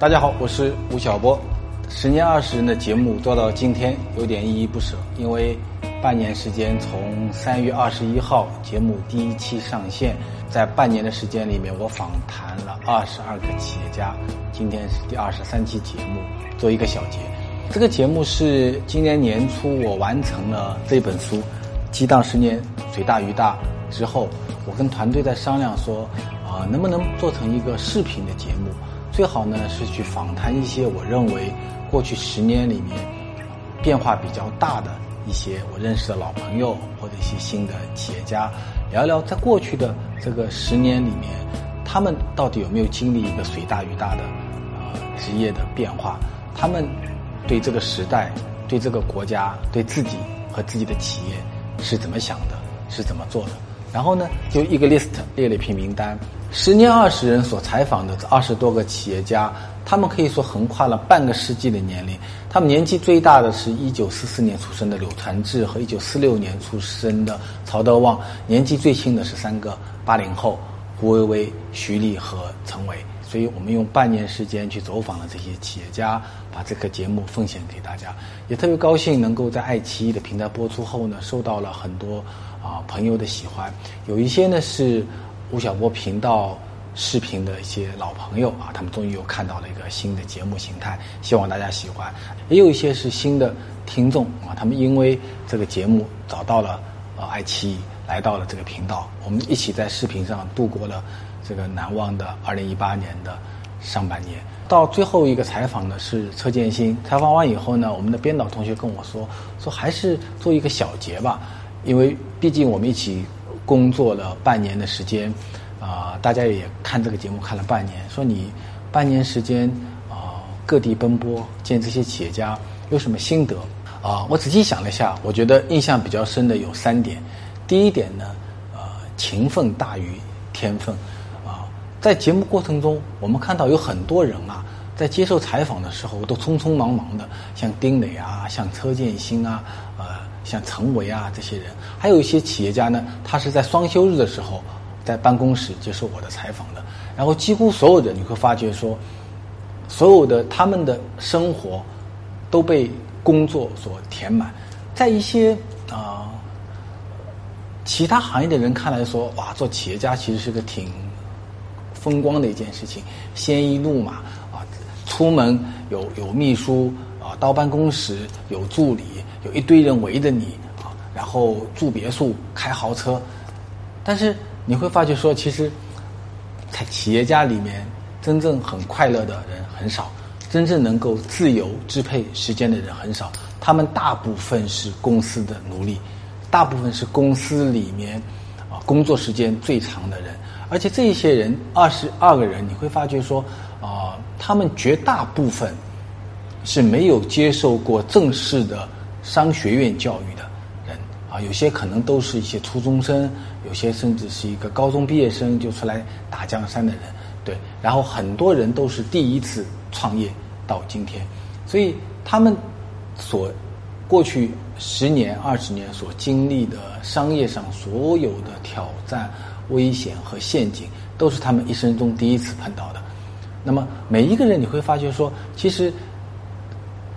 大家好，我是吴晓波。十年二十人的节目做到今天，有点依依不舍，因为半年时间，从三月二十一号节目第一期上线，在半年的时间里面，我访谈了二十二个企业家。今天是第二十三期节目，做一个小结。这个节目是今年年初我完成了这本书《激荡十年，水大鱼大》之后，我跟团队在商量说，啊，能不能做成一个视频的节目？最好呢是去访谈一些我认为过去十年里面变化比较大的一些我认识的老朋友或者一些新的企业家，聊聊在过去的这个十年里面，他们到底有没有经历一个水大鱼大的呃职业的变化？他们对这个时代、对这个国家、对自己和自己的企业是怎么想的？是怎么做的？然后呢，就一个 list 列了一批名单，十年二十人所采访的这二十多个企业家，他们可以说横跨了半个世纪的年龄。他们年纪最大的是一九四四年出生的柳传志和一九四六年出生的曹德旺，年纪最轻的是三个八零后，胡薇薇、徐丽和陈伟。所以我们用半年时间去走访了这些企业家，把这个节目奉献给大家，也特别高兴能够在爱奇艺的平台播出后呢，受到了很多啊朋友的喜欢。有一些呢是吴晓波频道视频的一些老朋友啊，他们终于又看到了一个新的节目形态，希望大家喜欢。也有一些是新的听众啊，他们因为这个节目找到了呃爱奇艺，来到了这个频道，我们一起在视频上度过了。这个难忘的二零一八年的上半年，到最后一个采访的是车建新。采访完以后呢，我们的编导同学跟我说，说还是做一个小结吧，因为毕竟我们一起工作了半年的时间，啊，大家也看这个节目看了半年，说你半年时间啊各地奔波见这些企业家有什么心得啊？我仔细想了一下，我觉得印象比较深的有三点。第一点呢，呃，勤奋大于天分。啊在节目过程中，我们看到有很多人啊，在接受采访的时候都匆匆忙忙的，像丁磊啊，像车建新啊，呃，像陈维啊这些人，还有一些企业家呢，他是在双休日的时候在办公室接受我的采访的。然后几乎所有的你会发觉说，所有的他们的生活都被工作所填满。在一些啊其他行业的人看来说，哇，做企业家其实是个挺。风光的一件事情，鲜衣怒马啊，出门有有秘书啊，到办公室有助理，有一堆人围着你啊，然后住别墅，开豪车。但是你会发觉说，其实，在企业家里面，真正很快乐的人很少，真正能够自由支配时间的人很少。他们大部分是公司的奴隶，大部分是公司里面啊工作时间最长的人。而且这一些人二十二个人，你会发觉说，啊，他们绝大部分是没有接受过正式的商学院教育的人啊，有些可能都是一些初中生，有些甚至是一个高中毕业生就出来打江山的人，对，然后很多人都是第一次创业到今天，所以他们所过去十年、二十年所经历的商业上所有的挑战。危险和陷阱都是他们一生中第一次碰到的。那么每一个人你会发觉说，其实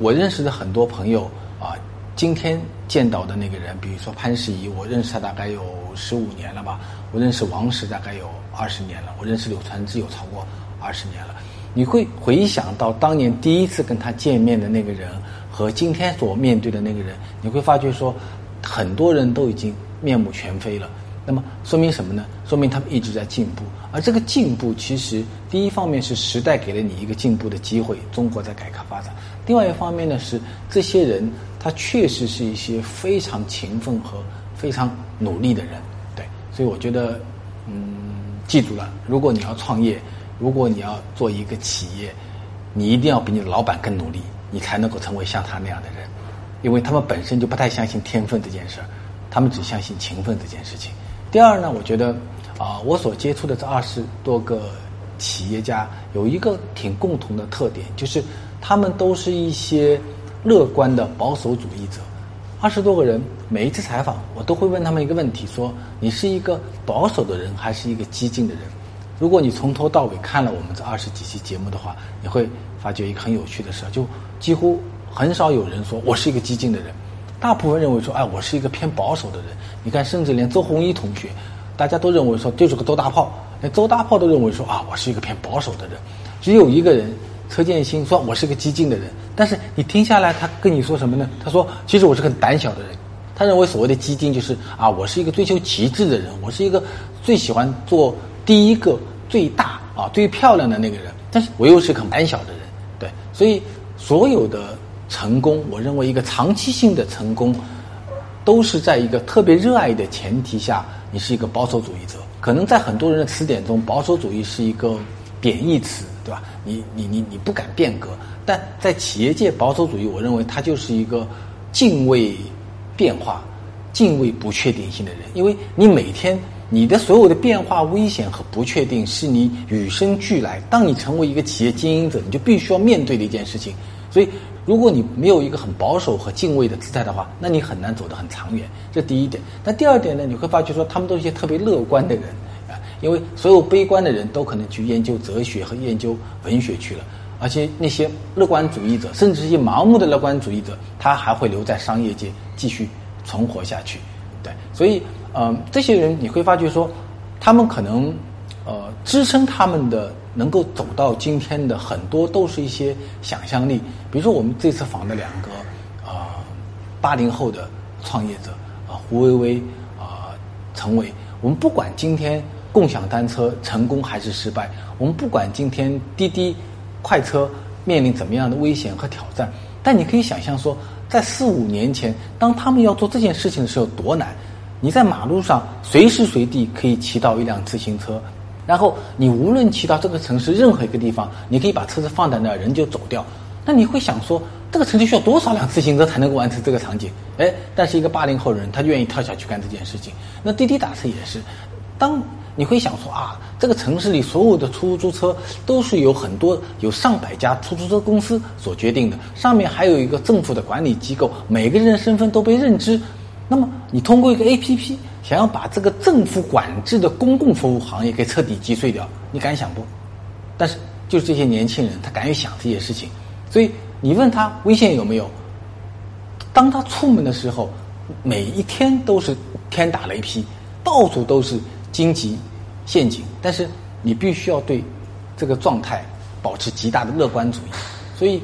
我认识的很多朋友啊，今天见到的那个人，比如说潘石屹，我认识他大概有十五年了吧；我认识王石大概有二十年了；我认识柳传志有超过二十年了。你会回想到当年第一次跟他见面的那个人和今天所面对的那个人，你会发觉说，很多人都已经面目全非了。那么说明什么呢？说明他们一直在进步，而这个进步其实第一方面是时代给了你一个进步的机会，中国在改革发展；另外一方面呢是这些人他确实是一些非常勤奋和非常努力的人，对，所以我觉得，嗯，记住了，如果你要创业，如果你要做一个企业，你一定要比你的老板更努力，你才能够成为像他那样的人，因为他们本身就不太相信天分这件事儿，他们只相信勤奋这件事情。第二呢，我觉得，啊，我所接触的这二十多个企业家有一个挺共同的特点，就是他们都是一些乐观的保守主义者。二十多个人，每一次采访，我都会问他们一个问题：说你是一个保守的人，还是一个激进的人？如果你从头到尾看了我们这二十几期节目的话，你会发觉一个很有趣的事，就几乎很少有人说我是一个激进的人，大部分认为说，哎，我是一个偏保守的人。你看，甚至连周鸿祎同学，大家都认为说就是个周大炮，连周大炮都认为说啊，我是一个偏保守的人。只有一个人，车建新说我是个激进的人。但是你听下来，他跟你说什么呢？他说，其实我是个胆小的人。他认为所谓的激进就是啊，我是一个追求极致的人，我是一个最喜欢做第一个。最大啊，最漂亮的那个人，但是我又是个胆小的人，对，所以所有的成功，我认为一个长期性的成功，都是在一个特别热爱的前提下，你是一个保守主义者。可能在很多人的词典中，保守主义是一个贬义词，对吧？你你你你不敢变革，但在企业界，保守主义，我认为它就是一个敬畏变化、敬畏不确定性的人，因为你每天。你的所有的变化、危险和不确定是你与生俱来。当你成为一个企业经营者，你就必须要面对的一件事情。所以，如果你没有一个很保守和敬畏的姿态的话，那你很难走得很长远。这第一点。那第二点呢？你会发觉说，他们都是一些特别乐观的人，因为所有悲观的人都可能去研究哲学和研究文学去了，而且那些乐观主义者，甚至一些盲目的乐观主义者，他还会留在商业界继续存活下去。对，所以。嗯，这些人你会发觉说，他们可能呃支撑他们的能够走到今天的很多都是一些想象力。比如说我们这次访的两个啊八零后的创业者啊胡薇薇啊陈伟，我们不管今天共享单车成功还是失败，我们不管今天滴滴快车面临怎么样的危险和挑战，但你可以想象说，在四五年前，当他们要做这件事情的时候多难。你在马路上随时随地可以骑到一辆自行车，然后你无论骑到这个城市任何一个地方，你可以把车子放在那儿，人就走掉。那你会想说，这个城市需要多少辆自行车才能够完成这个场景？哎，但是一个八零后人，他愿意跳下去干这件事情。那滴滴打车也是，当你会想说啊，这个城市里所有的出租车都是有很多有上百家出租车公司所决定的，上面还有一个政府的管理机构，每个人的身份都被认知。那么，你通过一个 A P P 想要把这个政府管制的公共服务行业给彻底击碎掉，你敢想不？但是，就是这些年轻人，他敢于想这些事情。所以，你问他危险有没有？当他出门的时候，每一天都是天打雷劈，到处都是荆棘陷阱。但是，你必须要对这个状态保持极大的乐观主义。所以，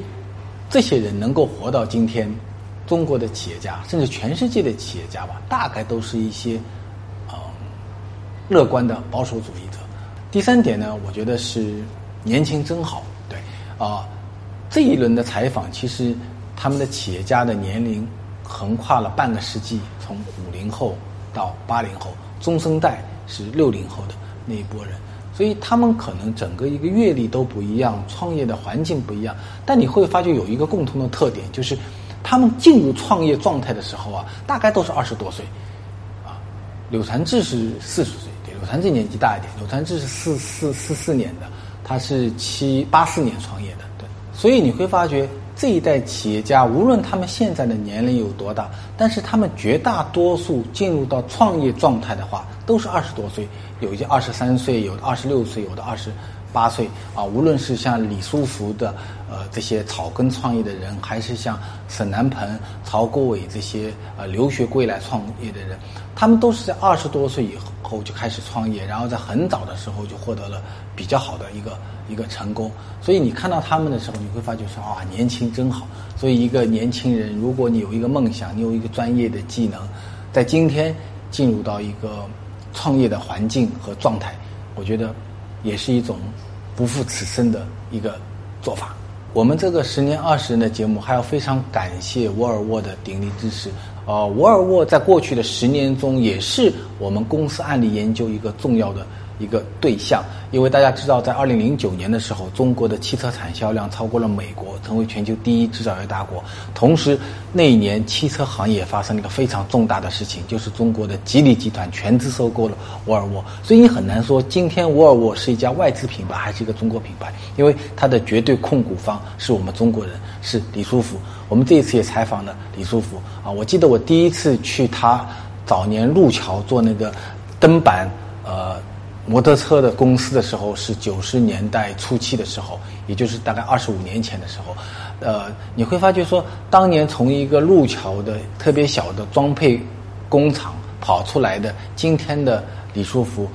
这些人能够活到今天。中国的企业家，甚至全世界的企业家吧，大概都是一些，呃，乐观的保守主义者。第三点呢，我觉得是年轻真好。对，啊，这一轮的采访，其实他们的企业家的年龄横跨了半个世纪，从五零后到八零后，中生代是六零后的那一波人，所以他们可能整个一个阅历都不一样，创业的环境不一样，但你会发觉有一个共同的特点，就是。他们进入创业状态的时候啊，大概都是二十多岁，啊，柳传志是四十岁，对，柳传志年纪大一点，柳传志是四四四四年的，他是七八四年创业的，对，所以你会发觉这一代企业家，无论他们现在的年龄有多大，但是他们绝大多数进入到创业状态的话，都是二十多岁，有一些二十三岁，有的二十六岁，有的二十。八岁啊，无论是像李书福的呃这些草根创业的人，还是像沈南鹏、曹国伟这些呃留学归来创业的人，他们都是在二十多岁以后就开始创业，然后在很早的时候就获得了比较好的一个一个成功。所以你看到他们的时候，你会发觉说啊，年轻真好。所以一个年轻人，如果你有一个梦想，你有一个专业的技能，在今天进入到一个创业的环境和状态，我觉得。也是一种不负此生的一个做法。我们这个十年二十人的节目，还要非常感谢沃尔沃的鼎力支持。呃，沃尔沃在过去的十年中，也是我们公司案例研究一个重要的。一个对象，因为大家知道，在二零零九年的时候，中国的汽车产销量超过了美国，成为全球第一制造业大国。同时，那一年汽车行业发生了一个非常重大的事情，就是中国的吉利集团全资收购了沃尔沃。所以你很难说今天沃尔沃是一家外资品牌还是一个中国品牌，因为它的绝对控股方是我们中国人，是李书福。我们这一次也采访了李书福啊，我记得我第一次去他早年路桥做那个灯板，呃。摩托车的公司的时候是九十年代初期的时候，也就是大概二十五年前的时候，呃，你会发觉说，当年从一个路桥的特别小的装配工厂跑出来的今天的李书福，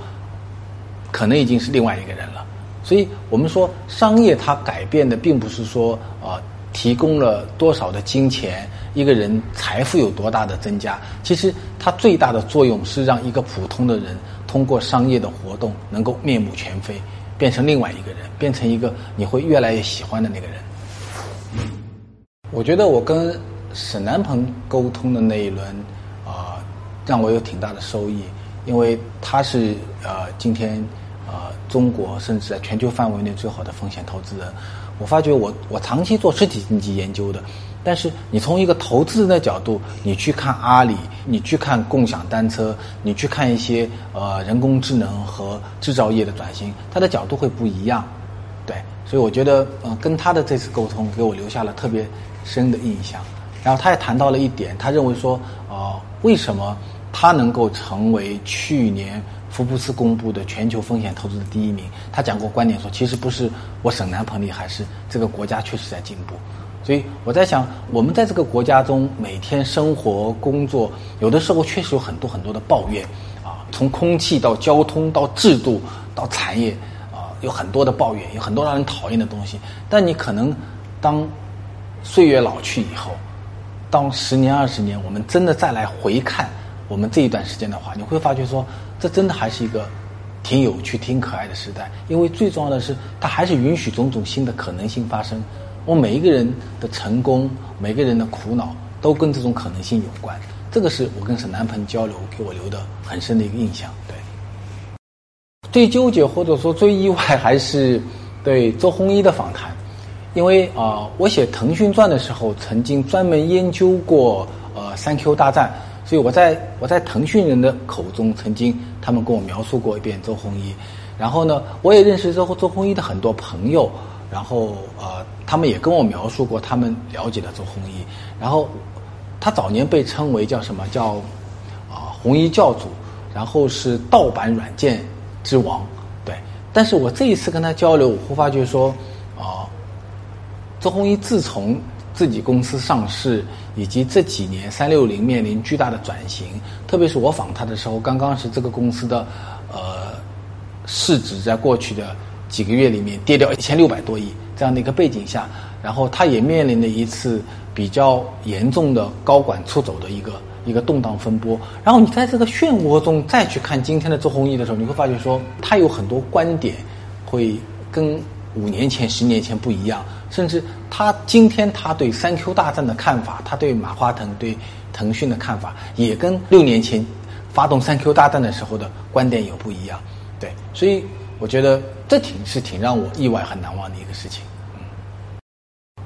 可能已经是另外一个人了。所以我们说，商业它改变的并不是说啊，提供了多少的金钱，一个人财富有多大的增加，其实它最大的作用是让一个普通的人。通过商业的活动，能够面目全非，变成另外一个人，变成一个你会越来越喜欢的那个人。我觉得我跟沈南鹏沟通的那一轮啊，让我有挺大的收益，因为他是呃今天中国甚至在全球范围内最好的风险投资人。我发觉我我长期做实体经济研究的。但是你从一个投资人的角度，你去看阿里，你去看共享单车，你去看一些呃人工智能和制造业的转型，他的角度会不一样，对，所以我觉得呃跟他的这次沟通给我留下了特别深的印象。然后他也谈到了一点，他认为说呃为什么他能够成为去年福布斯公布的全球风险投资的第一名？他讲过观点说，其实不是我省南鹏厉害，是这个国家确实在进步。所以我在想，我们在这个国家中每天生活、工作，有的时候确实有很多很多的抱怨，啊，从空气到交通到制度到产业，啊，有很多的抱怨，有很多让人讨厌的东西。但你可能当岁月老去以后，当十年、二十年，我们真的再来回看我们这一段时间的话，你会发觉说，这真的还是一个挺有趣、挺可爱的时代。因为最重要的是，它还是允许种种新的可能性发生。我每一个人的成功，每个人的苦恼，都跟这种可能性有关。这个是我跟沈南鹏交流给我留的很深的一个印象。对，最纠结或者说最意外还是对周鸿祎的访谈，因为啊，我写《腾讯传》的时候，曾经专门研究过呃三 Q 大战，所以我在我在腾讯人的口中，曾经他们跟我描述过一遍周鸿祎。然后呢，我也认识周周鸿祎的很多朋友。然后呃，他们也跟我描述过他们了解的周鸿祎。然后他早年被称为叫什么叫啊红衣教主，然后是盗版软件之王，对。但是我这一次跟他交流，我会发觉说啊，周鸿祎自从自己公司上市，以及这几年三六零面临巨大的转型，特别是我访他的时候，刚刚是这个公司的呃市值在过去的。几个月里面跌掉一千六百多亿这样的一个背景下，然后他也面临了一次比较严重的高管出走的一个一个动荡风波。然后你在这个漩涡中再去看今天的周鸿祎的时候，你会发觉说他有很多观点会跟五年前、十年前不一样，甚至他今天他对三 Q 大战的看法，他对马化腾、对腾讯的看法，也跟六年前发动三 Q 大战的时候的观点有不一样。对，所以。我觉得这挺是挺让我意外、很难忘的一个事情。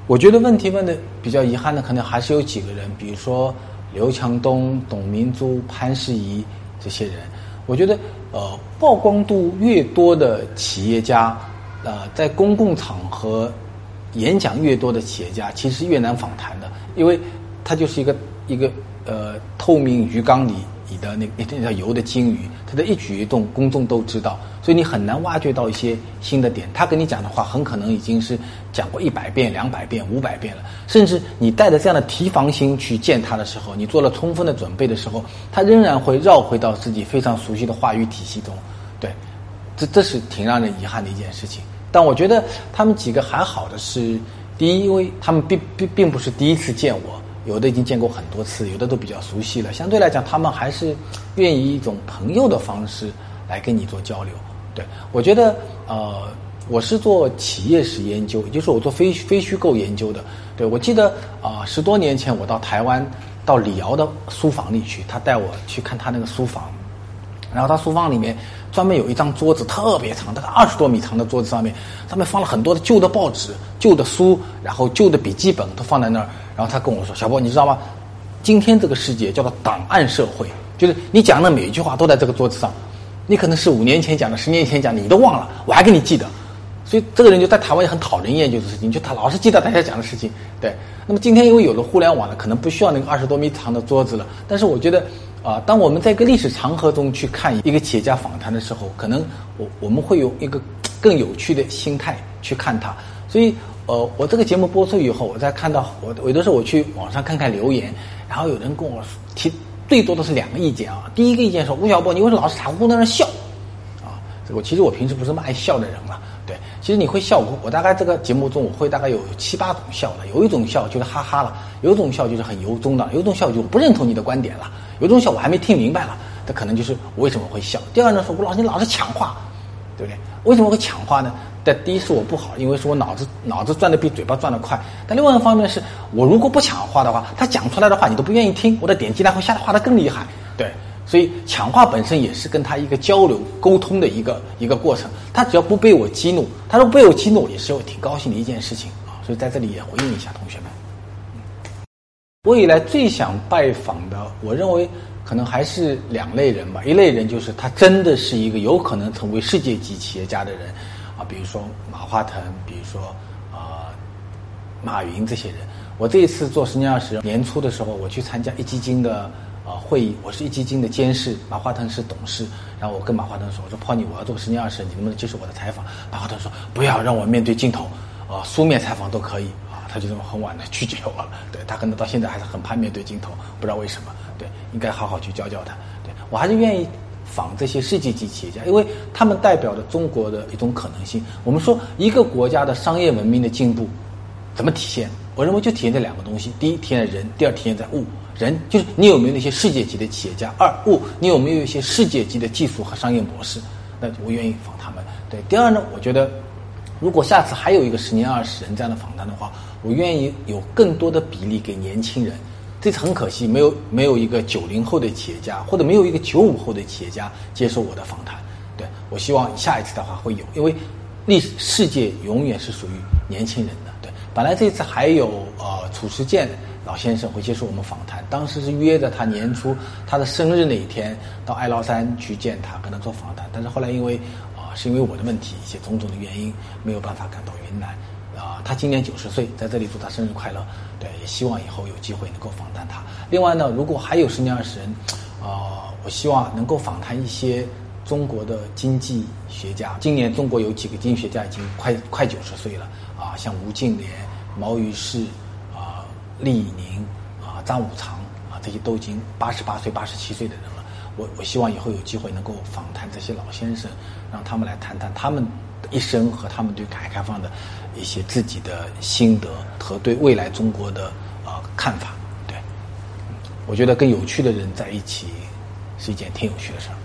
我觉得问题问的比较遗憾的，可能还是有几个人，比如说刘强东、董明珠、潘石屹这些人。我觉得，呃，曝光度越多的企业家，呃，在公共场合演讲越多的企业家，其实越难访谈的，因为他就是一个一个呃透明鱼缸里。你的那那条游的金鱼，它的一举一动，公众都知道，所以你很难挖掘到一些新的点。他跟你讲的话，很可能已经是讲过一百遍、两百遍、五百遍了。甚至你带着这样的提防心去见他的时候，你做了充分的准备的时候，他仍然会绕回到自己非常熟悉的话语体系中。对，这这是挺让人遗憾的一件事情。但我觉得他们几个还好的是，第一，因为他们并并并不是第一次见我。有的已经见过很多次，有的都比较熟悉了。相对来讲，他们还是愿意一种朋友的方式来跟你做交流。对我觉得，呃，我是做企业史研究，也就是我做非非虚构研究的。对我记得啊，十多年前我到台湾，到李敖的书房里去，他带我去看他那个书房，然后他书房里面专门有一张桌子，特别长，大概二十多米长的桌子上面，上面放了很多的旧的报纸、旧的书，然后旧的笔记本都放在那儿。然后他跟我说：“小波，你知道吗？今天这个世界叫做档案社会，就是你讲的每一句话都在这个桌子上。你可能是五年前讲的，十年前讲的，你都忘了，我还给你记得。所以这个人就在台湾也很讨人厌，就是事情，就他老是记得大家讲的事情。对，那么今天因为有了互联网了，可能不需要那个二十多米长的桌子了。但是我觉得，啊，当我们在一个历史长河中去看一个企业家访谈的时候，可能我我们会有一个更有趣的心态去看他。所以，呃，我这个节目播出以后，我再看到我有的时候我去网上看看留言，然后有人跟我提最多的是两个意见啊。第一个意见说：吴晓波，你为什么老是傻乎乎在那笑？我，其实我平时不是那么爱笑的人了。对，其实你会笑，我我大概这个节目中我会大概有七八种笑的，有一种笑就是哈哈了，有一种笑就是很由衷的，有一种笑就不认同你的观点了，有一种笑我还没听明白了，这可能就是我为什么会笑。第二呢，说吴老师你老是抢话，对不对？为什么会抢话呢？但第一是我不好，因为是我脑子脑子转的比嘴巴转的快。但另外一方面是我如果不抢话的话，他讲出来的话你都不愿意听，我的点击量会下滑的更厉害。对。所以抢话本身也是跟他一个交流沟通的一个一个过程。他只要不被我激怒，他说被我激怒，也是我挺高兴的一件事情啊。所以在这里也回应一下同学们。我以来最想拜访的，我认为可能还是两类人吧。一类人就是他真的是一个有可能成为世界级企业家的人啊，比如说马化腾，比如说啊马云这些人。我这一次做十年二十年初的时候，我去参加一基金的。啊，会议，我是一基金的监事，马化腾是董事。然后我跟马化腾说：“我说 Pony，我要做十年二十，你能不能接受我的采访？”马化腾说：“不要让我面对镜头，啊，书面采访都可以。”啊，他就这么很晚的 拒绝我了。对他可能到现在还是很怕面对镜头，不知道为什么。对，应该好好去教教他。对我还是愿意访这些世界级企业家，因为他们代表了中国的一种可能性。我们说一个国家的商业文明的进步怎么体现？我认为就体现这两个东西：第一，体现在人；第二，体现在物。人就是你有没有那些世界级的企业家？二物，你有没有一些世界级的技术和商业模式？那我愿意访他们。对，第二呢，我觉得如果下次还有一个十年二十人这样的访谈的话，我愿意有更多的比例给年轻人。这次很可惜，没有没有一个九零后的企业家，或者没有一个九五后的企业家接受我的访谈。对我希望下一次的话会有，因为历史世界永远是属于年轻人的。对，本来这次还有呃褚时健。老先生会接受我们访谈，当时是约着他年初他的生日那一天到爱劳山去见他，跟他做访谈。但是后来因为啊，是因为我的问题，一些种种的原因，没有办法赶到云南。啊，他今年九十岁，在这里祝他生日快乐。对，也希望以后有机会能够访谈他。另外呢，如果还有十年二十人，啊，我希望能够访谈一些中国的经济学家。今年中国有几个经济学家已经快快九十岁了，啊，像吴敬琏、毛于轼。厉宁啊，张五常啊，这些都已经八十八岁、八十七岁的人了。我我希望以后有机会能够访谈这些老先生，让他们来谈谈他们的一生和他们对改革开放的一些自己的心得和对未来中国的啊看法。对，我觉得跟有趣的人在一起是一件挺有趣的事儿。